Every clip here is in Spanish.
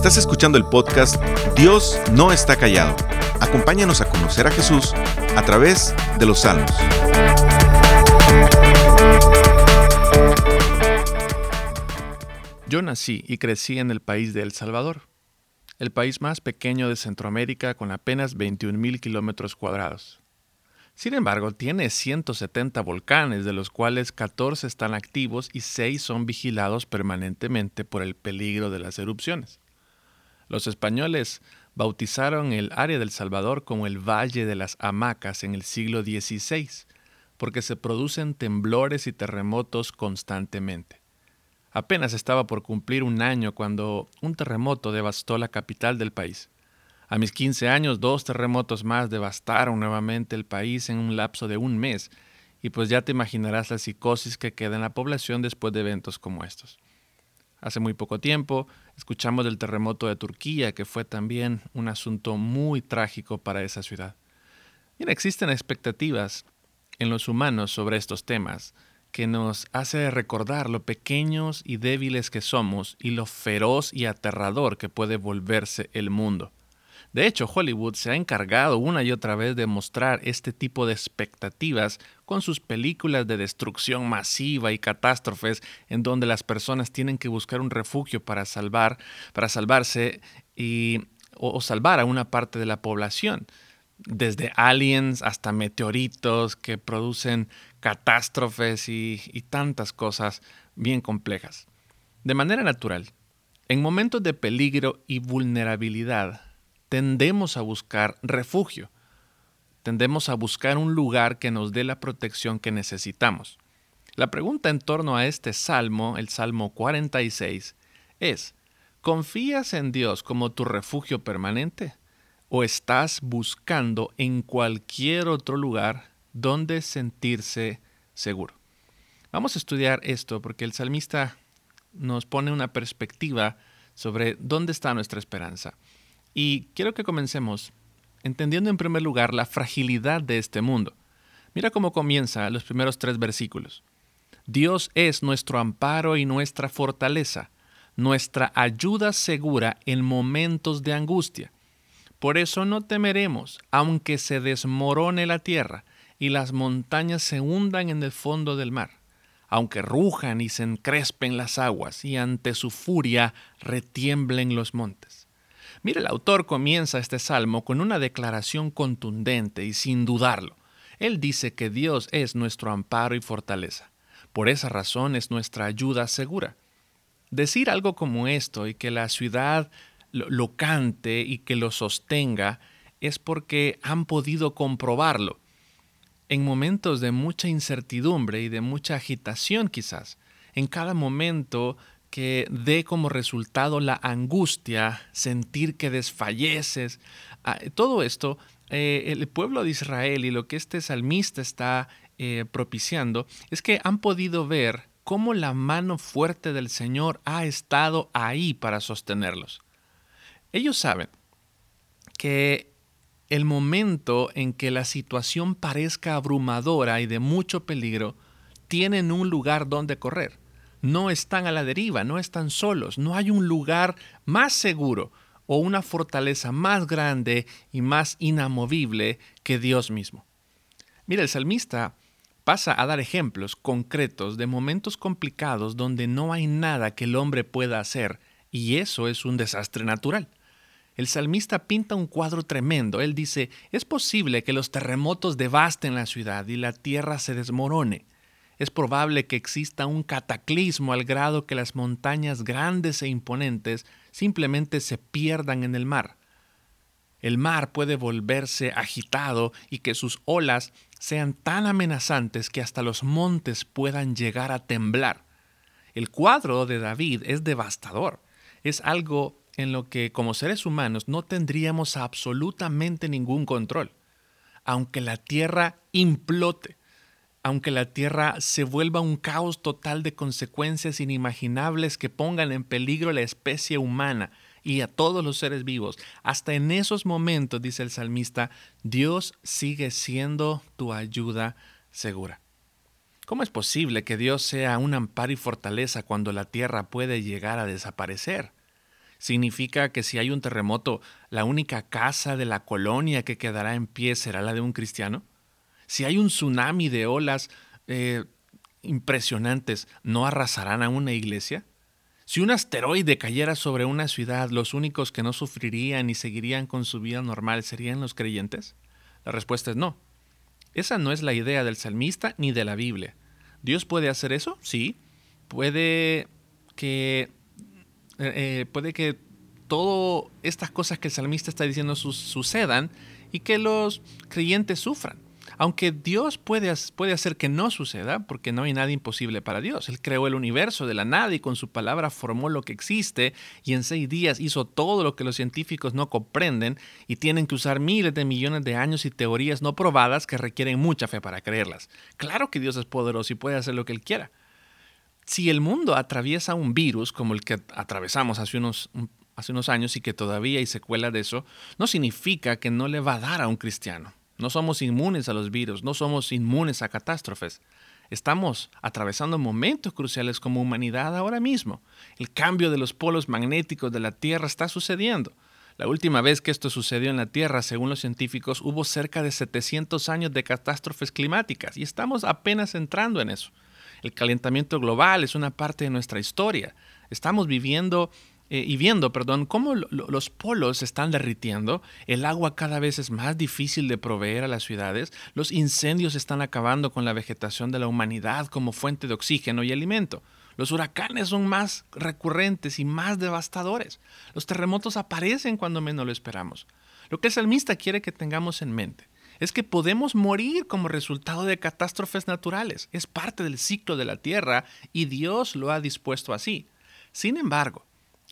Estás escuchando el podcast Dios no está callado. Acompáñanos a conocer a Jesús a través de los salmos. Yo nací y crecí en el país de El Salvador, el país más pequeño de Centroamérica con apenas 21.000 kilómetros cuadrados. Sin embargo, tiene 170 volcanes, de los cuales 14 están activos y 6 son vigilados permanentemente por el peligro de las erupciones. Los españoles bautizaron el área del Salvador como el Valle de las Hamacas en el siglo XVI, porque se producen temblores y terremotos constantemente. Apenas estaba por cumplir un año cuando un terremoto devastó la capital del país. A mis 15 años, dos terremotos más devastaron nuevamente el país en un lapso de un mes, y pues ya te imaginarás la psicosis que queda en la población después de eventos como estos. Hace muy poco tiempo escuchamos del terremoto de Turquía, que fue también un asunto muy trágico para esa ciudad. Mira, existen expectativas en los humanos sobre estos temas que nos hace recordar lo pequeños y débiles que somos y lo feroz y aterrador que puede volverse el mundo. De hecho, Hollywood se ha encargado una y otra vez de mostrar este tipo de expectativas con sus películas de destrucción masiva y catástrofes en donde las personas tienen que buscar un refugio para salvar, para salvarse y, o, salvar a una parte de la población desde aliens hasta meteoritos que producen catástrofes y, y, tantas cosas bien complejas. De manera natural, en momentos de peligro y vulnerabilidad, tendemos a buscar refugio, tendemos a buscar un lugar que nos dé la protección que necesitamos. La pregunta en torno a este salmo, el Salmo 46, es, ¿confías en Dios como tu refugio permanente? ¿O estás buscando en cualquier otro lugar donde sentirse seguro? Vamos a estudiar esto porque el salmista nos pone una perspectiva sobre dónde está nuestra esperanza. Y quiero que comencemos entendiendo en primer lugar la fragilidad de este mundo. Mira cómo comienza los primeros tres versículos. Dios es nuestro amparo y nuestra fortaleza, nuestra ayuda segura en momentos de angustia. Por eso no temeremos, aunque se desmorone la tierra y las montañas se hundan en el fondo del mar, aunque rujan y se encrespen las aguas y ante su furia retiemblen los montes. Mira, el autor comienza este salmo con una declaración contundente y sin dudarlo. Él dice que Dios es nuestro amparo y fortaleza. Por esa razón es nuestra ayuda segura. Decir algo como esto y que la ciudad lo, cante y que lo sostenga es porque han podido comprobarlo. En momentos de mucha incertidumbre y de mucha agitación quizás, en cada momento que dé como resultado la angustia, sentir que desfalleces. Ah, todo esto, eh, el pueblo de Israel y lo que este salmista está eh, propiciando es que han podido ver cómo la mano fuerte del Señor ha estado ahí para sostenerlos. Ellos saben que el momento en que la situación parezca abrumadora y de mucho peligro, tienen un lugar donde correr no están a la deriva, no están solos, no hay un lugar más seguro o una fortaleza más grande y más inamovible que Dios mismo. Mira, el salmista pasa a dar ejemplos concretos de momentos complicados donde no hay nada que el hombre pueda hacer, y eso es un desastre natural. El salmista pinta un cuadro tremendo. Él dice, es posible que los terremotos devasten la ciudad y la tierra se desmorone es probable que exista un cataclismo al grado que las montañas grandes e imponentes simplemente se pierdan en el mar. El mar puede volverse agitado y que sus olas sean tan amenazantes que hasta los montes puedan llegar a temblar. El cuadro de David es devastador. Es algo en lo que como seres humanos no tendríamos absolutamente ningún control. Aunque la tierra implote, aunque la Tierra se vuelva un caos total de consecuencias inimaginables que pongan en peligro a la especie humana y a todos los seres vivos, hasta en esos momentos, dice el salmista, Dios sigue siendo tu ayuda segura. ¿Cómo es posible que Dios sea un amparo y fortaleza cuando la tierra puede llegar a desaparecer? Significa que si hay un terremoto, la única casa de la colonia que quedará en pie será la de un cristiano. Si hay un tsunami de olas eh, impresionantes, ¿no arrasarán a una iglesia? Si un asteroide cayera sobre una ciudad, los únicos que no sufrirían y seguirían con su vida normal serían los creyentes? La respuesta es no. Esa no es la idea del salmista ni de la Biblia. ¿Dios puede hacer eso? Sí. Puede que, eh, eh, puede que todas estas cosas que el salmista está diciendo sucedan y que los creyentes sufran. Aunque Dios puede, puede hacer que no suceda, porque no hay nada imposible para Dios. Él creó el universo de la nada y con su palabra formó lo que existe y en seis días hizo todo lo que los científicos no comprenden y tienen que usar miles de millones de años y teorías no probadas que requieren mucha fe para creerlas. Claro que Dios es poderoso y puede hacer lo que Él quiera. Si el mundo atraviesa un virus como el que atravesamos hace unos, hace unos años y que todavía hay secuela de eso, no significa que no le va a dar a un cristiano. No somos inmunes a los virus, no somos inmunes a catástrofes. Estamos atravesando momentos cruciales como humanidad ahora mismo. El cambio de los polos magnéticos de la Tierra está sucediendo. La última vez que esto sucedió en la Tierra, según los científicos, hubo cerca de 700 años de catástrofes climáticas y estamos apenas entrando en eso. El calentamiento global es una parte de nuestra historia. Estamos viviendo eh, y viendo, perdón, cómo los polos se están derritiendo, el agua cada vez es más difícil de proveer a las ciudades, los incendios están acabando con la vegetación de la humanidad como fuente de oxígeno y alimento. Los huracanes son más recurrentes y más devastadores. Los terremotos aparecen cuando menos lo esperamos. Lo que el salmista quiere que tengamos en mente es que podemos morir como resultado de catástrofes naturales. Es parte del ciclo de la tierra y Dios lo ha dispuesto así. Sin embargo,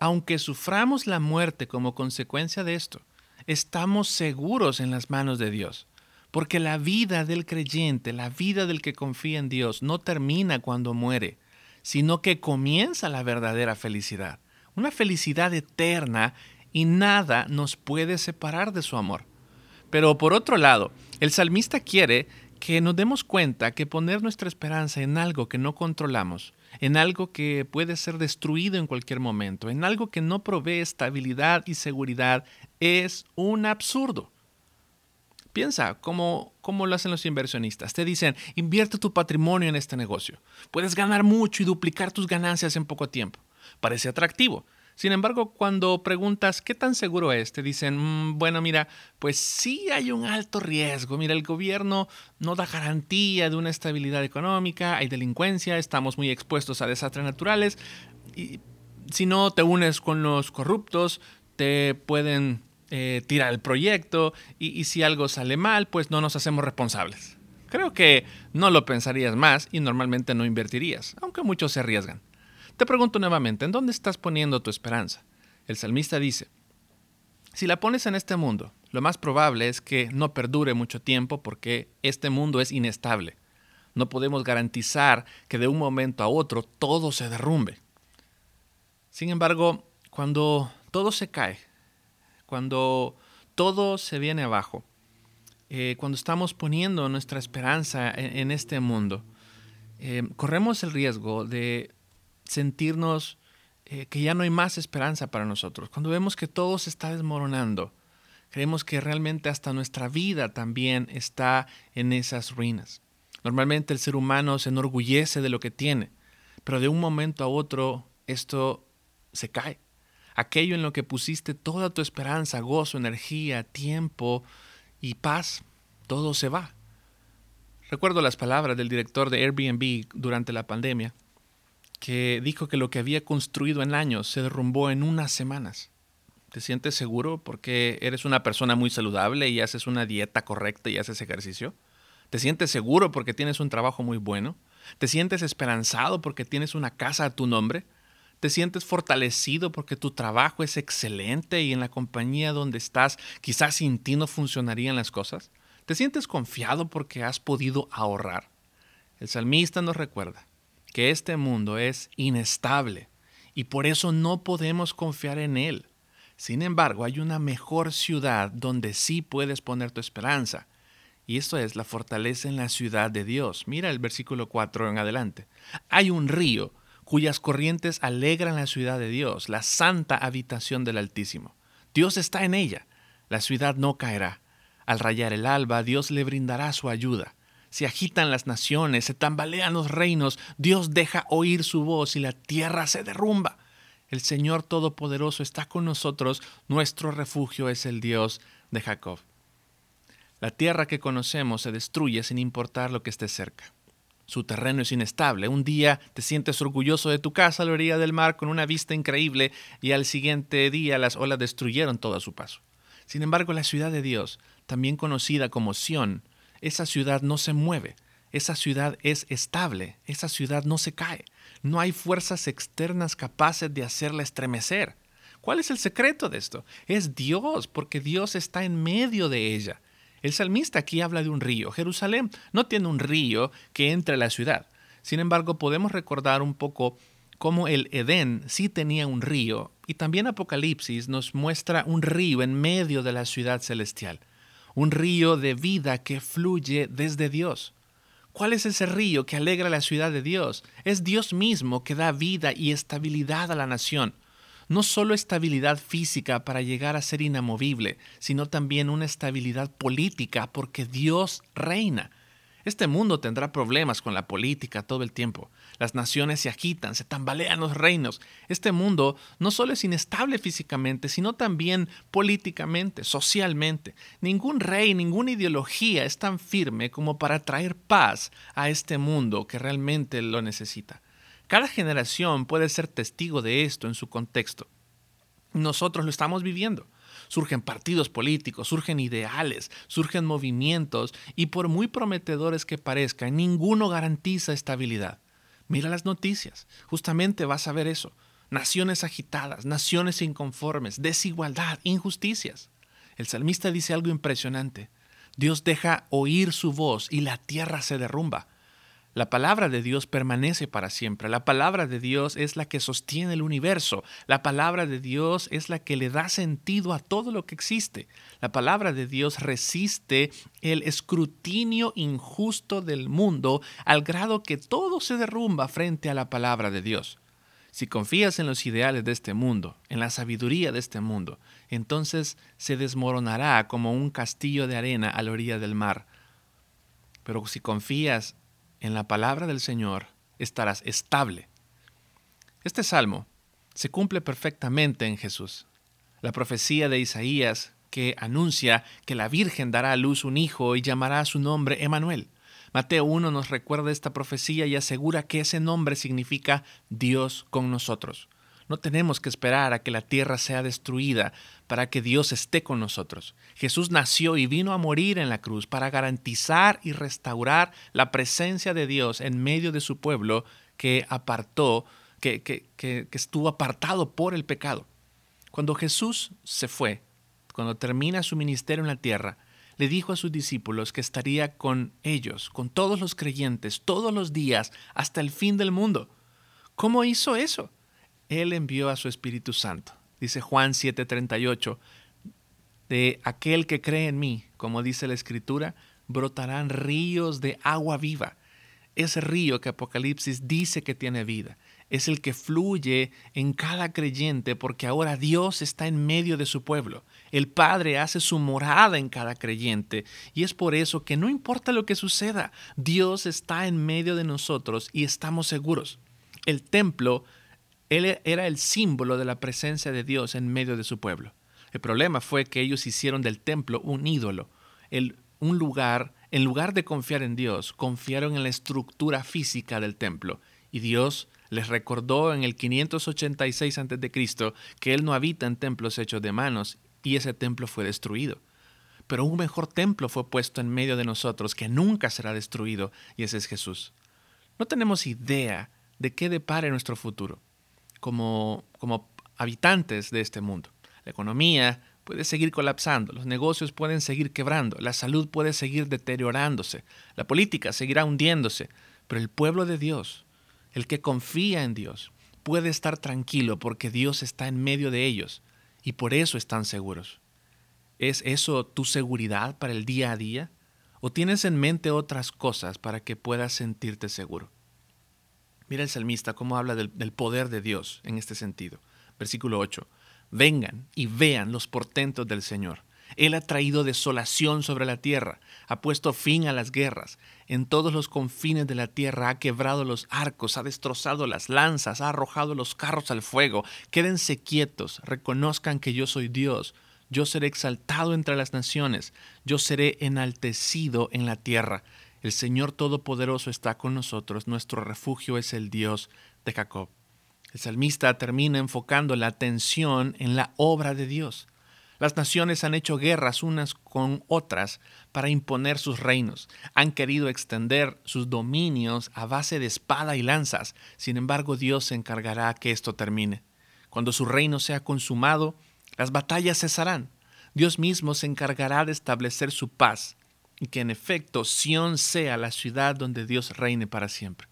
aunque suframos la muerte como consecuencia de esto, estamos seguros en las manos de Dios. Porque la vida del creyente, la vida del que confía en Dios, no termina cuando muere, sino que comienza la verdadera felicidad. Una felicidad eterna y nada nos puede separar de su amor. Pero por otro lado, el salmista quiere que nos demos cuenta que poner nuestra esperanza en algo que no controlamos en algo que puede ser destruido en cualquier momento, en algo que no provee estabilidad y seguridad, es un absurdo. Piensa cómo lo hacen los inversionistas. Te dicen, invierte tu patrimonio en este negocio. Puedes ganar mucho y duplicar tus ganancias en poco tiempo. Parece atractivo, sin embargo, cuando preguntas qué tan seguro es, te dicen, mm, bueno, mira, pues sí hay un alto riesgo. Mira, el gobierno no da garantía de una estabilidad económica, hay delincuencia, estamos muy expuestos a desastres naturales. Y si no te unes con los corruptos, te pueden eh, tirar el proyecto y, y si algo sale mal, pues no nos hacemos responsables. Creo que no lo pensarías más y normalmente no invertirías, aunque muchos se arriesgan. Te pregunto nuevamente, ¿en dónde estás poniendo tu esperanza? El salmista dice, si la pones en este mundo, lo más probable es que no perdure mucho tiempo porque este mundo es inestable. No podemos garantizar que de un momento a otro todo se derrumbe. Sin embargo, cuando todo se cae, cuando todo se viene abajo, eh, cuando estamos poniendo nuestra esperanza en, este mundo, eh, corremos el riesgo de sentirnos eh, que ya no hay más esperanza para nosotros. Cuando vemos que todo se está desmoronando, creemos que realmente hasta nuestra vida también está en esas ruinas. Normalmente el ser humano se enorgullece de lo que tiene, pero de un momento a otro esto se cae. Aquello en lo que pusiste toda tu esperanza, gozo, energía, tiempo y paz, todo se va. Recuerdo las palabras del director de Airbnb durante la pandemia que dijo que lo que había construido en años se derrumbó en unas semanas. ¿Te sientes seguro porque eres una persona muy saludable y haces una dieta correcta y haces ejercicio? ¿Te sientes seguro porque tienes un trabajo muy bueno? ¿Te sientes esperanzado porque tienes una casa a tu nombre? ¿Te sientes fortalecido porque tu trabajo es excelente y en la compañía donde estás quizás sin ti no funcionarían las cosas? ¿Te sientes confiado porque has podido ahorrar? El salmista nos recuerda que este mundo es inestable y por eso no podemos confiar en él. Sin embargo, hay una mejor ciudad donde sí puedes poner tu esperanza. Y esto es la fortaleza en la ciudad de Dios. Mira el versículo 4 en adelante. Hay un río cuyas corrientes alegran la ciudad de Dios, la santa habitación del Altísimo. Dios está en ella, la ciudad no caerá. Al rayar el alba, Dios le brindará su ayuda. Se agitan las naciones, se tambalean los reinos, Dios deja oír su voz y la tierra se derrumba. El Señor Todopoderoso está con nosotros, nuestro refugio es el Dios de Jacob. La tierra que conocemos se destruye sin importar lo que esté cerca. Su terreno es inestable. Un día te sientes orgulloso de tu casa a la orilla del mar con una vista increíble y al siguiente día las olas destruyeron todo a su paso. Sin embargo, la ciudad de Dios, también conocida como Sión, esa ciudad no se mueve, esa ciudad es estable, esa ciudad no se cae. No hay fuerzas externas capaces de hacerla estremecer. ¿Cuál es el secreto de esto? Es Dios, porque Dios está en medio de ella. El salmista aquí habla de un río. Jerusalén no tiene un río que entre a la ciudad. Sin embargo, podemos recordar un poco cómo el Edén sí tenía un río y también Apocalipsis nos muestra un río en medio de la ciudad celestial, un río de vida que fluye desde Dios. ¿Cuál es ese río que alegra la ciudad de Dios? Es Dios mismo que da vida y estabilidad a la nación no solo estabilidad física para llegar a ser inamovible, sino también una estabilidad política porque Dios reina. Este mundo tendrá problemas con la política todo el tiempo. Las naciones se agitan, se tambalean los reinos. Este mundo no solo es inestable físicamente, sino también políticamente, socialmente. Ningún rey, ninguna ideología es tan firme como para traer paz a este mundo que realmente lo necesita. Cada generación puede ser testigo de esto en su contexto. Nosotros lo estamos viviendo. Surgen partidos políticos, surgen ideales, surgen movimientos y por muy prometedores que parezcan, ninguno garantiza estabilidad. Mira las noticias, justamente vas a ver eso. Naciones agitadas, naciones inconformes, desigualdad, injusticias. El salmista dice algo impresionante. Dios deja oír su voz y la tierra se derrumba. La palabra de Dios permanece para siempre. La palabra de Dios es la que sostiene el universo. La palabra de Dios es la que le da sentido a todo lo que existe. La palabra de Dios resiste el escrutinio injusto del mundo al grado que todo se derrumba frente a la palabra de Dios. Si confías en los ideales de este mundo, en la sabiduría de este mundo, entonces se desmoronará como un castillo de arena a la orilla del mar. Pero si confías en la palabra del Señor estarás estable. Este salmo se cumple perfectamente en Jesús. La profecía de Isaías que anuncia que la Virgen dará a luz un hijo y llamará a su nombre Emanuel. Mateo 1 nos recuerda esta profecía y asegura que ese nombre significa Dios con nosotros. No tenemos que esperar a que la tierra sea destruida para que Dios esté con nosotros. Jesús nació y vino a morir en la cruz para garantizar y restaurar la presencia de Dios en medio de su pueblo que apartó, que, que, que, estuvo apartado por el pecado. Cuando Jesús se fue, cuando termina su ministerio en la tierra, le dijo a sus discípulos que estaría con ellos, con todos los creyentes, todos los días, hasta el fin del mundo. ¿Cómo hizo eso? Él envió a su Espíritu Santo. Dice Juan 7:38, de aquel que cree en mí, como dice la Escritura, brotarán ríos de agua viva. Ese río que Apocalipsis dice que tiene vida es el que fluye en cada creyente porque ahora Dios está en medio de su pueblo. El Padre hace su morada en cada creyente y es por eso que no importa lo que suceda, Dios está en medio de nosotros y estamos seguros. El templo él era el símbolo de la presencia de Dios en medio de su pueblo. El problema fue que ellos hicieron del templo un ídolo, un lugar, en lugar de confiar en Dios, confiaron en la estructura física del templo. Y Dios les recordó en el 586 a.C. que Él no habita en templos hechos de manos, y ese templo fue destruido. Pero un mejor templo fue puesto en medio de nosotros que nunca será destruido, y ese es Jesús. No tenemos idea de qué depare nuestro futuro como, como habitantes de este mundo. La economía puede seguir colapsando, los negocios pueden seguir quebrando, la salud puede seguir deteriorándose, la política seguirá hundiéndose, pero el pueblo de Dios, el que confía en Dios, puede estar tranquilo porque Dios está en medio de ellos y por eso están seguros. ¿Es eso tu seguridad para el día a día? ¿O tienes en mente otras cosas para que puedas sentirte seguro? Mira el salmista cómo habla del, poder de Dios en este sentido. Versículo 8. Vengan y vean los portentos del Señor. Él ha traído desolación sobre la tierra, ha puesto fin a las guerras. En todos los confines de la tierra ha quebrado los arcos, ha destrozado las lanzas, ha arrojado los carros al fuego. Quédense quietos, reconozcan que yo soy Dios. Yo seré exaltado entre las naciones, yo seré enaltecido en la tierra. El Señor Todopoderoso está con nosotros, nuestro refugio es el Dios de Jacob. El salmista termina enfocando la atención en la obra de Dios. Las naciones han hecho guerras unas con otras para imponer sus reinos. Han querido extender sus dominios a base de espada y lanzas. Sin embargo, Dios se encargará que esto termine. Cuando su reino sea consumado, las batallas cesarán. Dios mismo se encargará de establecer su paz y que en efecto Sión sea la ciudad donde Dios reine para siempre.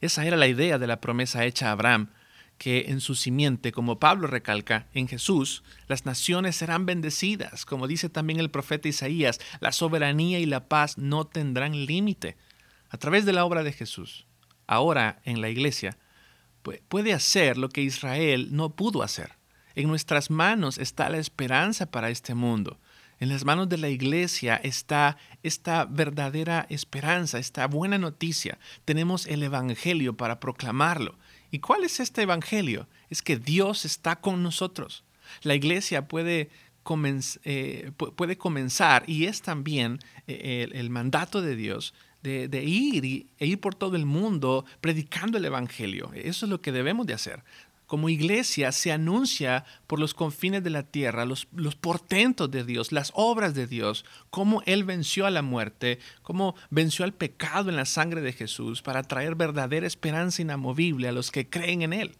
Esa era la idea de la promesa hecha a Abraham que en su simiente, como Pablo recalca, en Jesús, las naciones serán bendecidas, como dice también el profeta Isaías, la soberanía y la paz no tendrán límite. A través de la obra de Jesús, ahora en la iglesia, puede hacer lo que Israel no pudo hacer. En nuestras manos está la esperanza para este mundo. En las manos de la iglesia está esta verdadera esperanza, esta buena noticia. Tenemos el Evangelio para proclamarlo. ¿Y cuál es este Evangelio? Es que Dios está con nosotros. La iglesia puede, eh, comenzar y es también eh, el, mandato de Dios de, ir e ir por todo el mundo predicando el Evangelio. Eso es lo que debemos de hacer como iglesia se anuncia por los confines de la tierra los, portentos de Dios, las obras de Dios, cómo Él venció a la muerte, cómo venció al pecado en la sangre de Jesús para traer verdadera esperanza inamovible a los que creen en Él.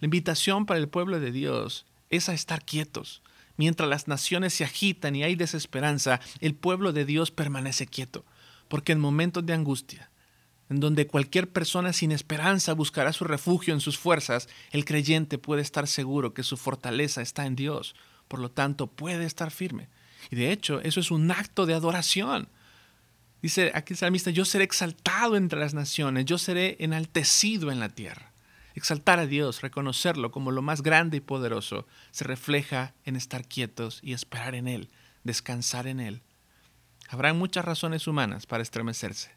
La invitación para el pueblo de Dios es a estar quietos. Mientras las naciones se agitan y hay desesperanza, el pueblo de Dios permanece quieto, porque en momentos de angustia, en donde cualquier persona sin esperanza buscará su refugio en sus fuerzas, el creyente puede estar seguro que su fortaleza está en Dios, por lo tanto puede estar firme. Y de hecho, eso es un acto de adoración. Dice aquí el salmista, yo seré exaltado entre las naciones, yo seré enaltecido en la tierra. Exaltar a Dios, reconocerlo como lo más grande y poderoso, se refleja en estar quietos y esperar en Él, descansar en Él. Habrá muchas razones humanas para estremecerse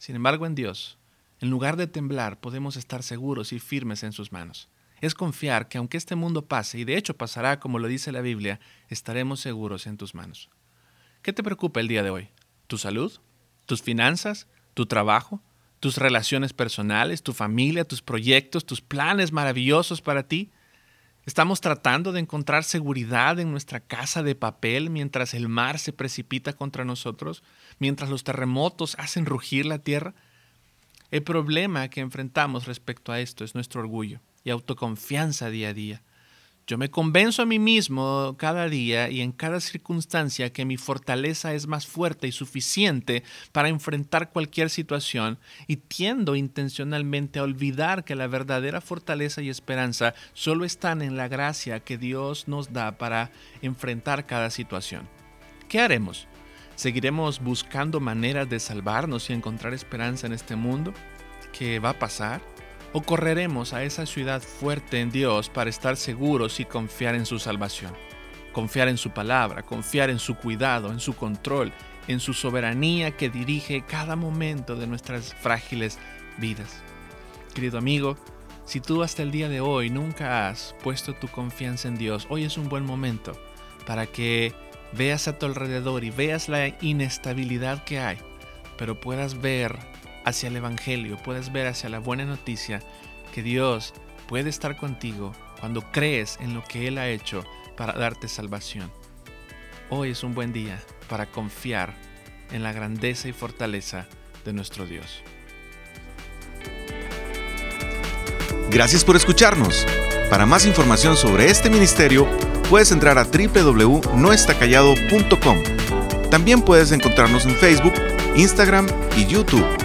sin embargo, en Dios, en lugar de temblar, podemos estar seguros y firmes en sus manos. Es confiar que aunque este mundo pase, y de hecho pasará como lo dice la Biblia, estaremos seguros en tus manos. ¿Qué te preocupa el día de hoy? ¿Tu salud? ¿Tus finanzas? ¿Tu trabajo? ¿Tus relaciones personales? ¿Tu familia? ¿Tus proyectos? ¿Tus planes maravillosos para ti? ¿Estamos tratando de encontrar seguridad en nuestra casa de papel mientras el mar se precipita contra nosotros, mientras los terremotos hacen rugir la tierra? El problema que enfrentamos respecto a esto es nuestro orgullo y autoconfianza día a día. Yo me convenzo a mí mismo cada día y en cada circunstancia que mi fortaleza es más fuerte y suficiente para enfrentar cualquier situación y tiendo intencionalmente a olvidar que la verdadera fortaleza y esperanza solo están en la gracia que Dios nos da para enfrentar cada situación. ¿Qué haremos? ¿Seguiremos buscando maneras de salvarnos y encontrar esperanza en este mundo? ¿Qué va a pasar? ¿O correremos a esa ciudad fuerte en Dios para estar seguros y confiar en su salvación? Confiar en su palabra, confiar en su cuidado, en su control, en su soberanía que dirige cada momento de nuestras frágiles vidas. Querido amigo, si tú hasta el día de hoy nunca has puesto tu confianza en Dios, hoy es un buen momento para que veas a tu alrededor y veas la inestabilidad que hay, pero puedas ver hacia el Evangelio, puedes ver hacia la buena noticia que Dios puede estar contigo cuando crees en lo que Él ha hecho para darte salvación. Hoy es un buen día para confiar en la grandeza y fortaleza de nuestro Dios. Gracias por escucharnos. Para más información sobre este ministerio, puedes entrar a www.noestacallado.com. También puedes encontrarnos en Facebook, Instagram y YouTube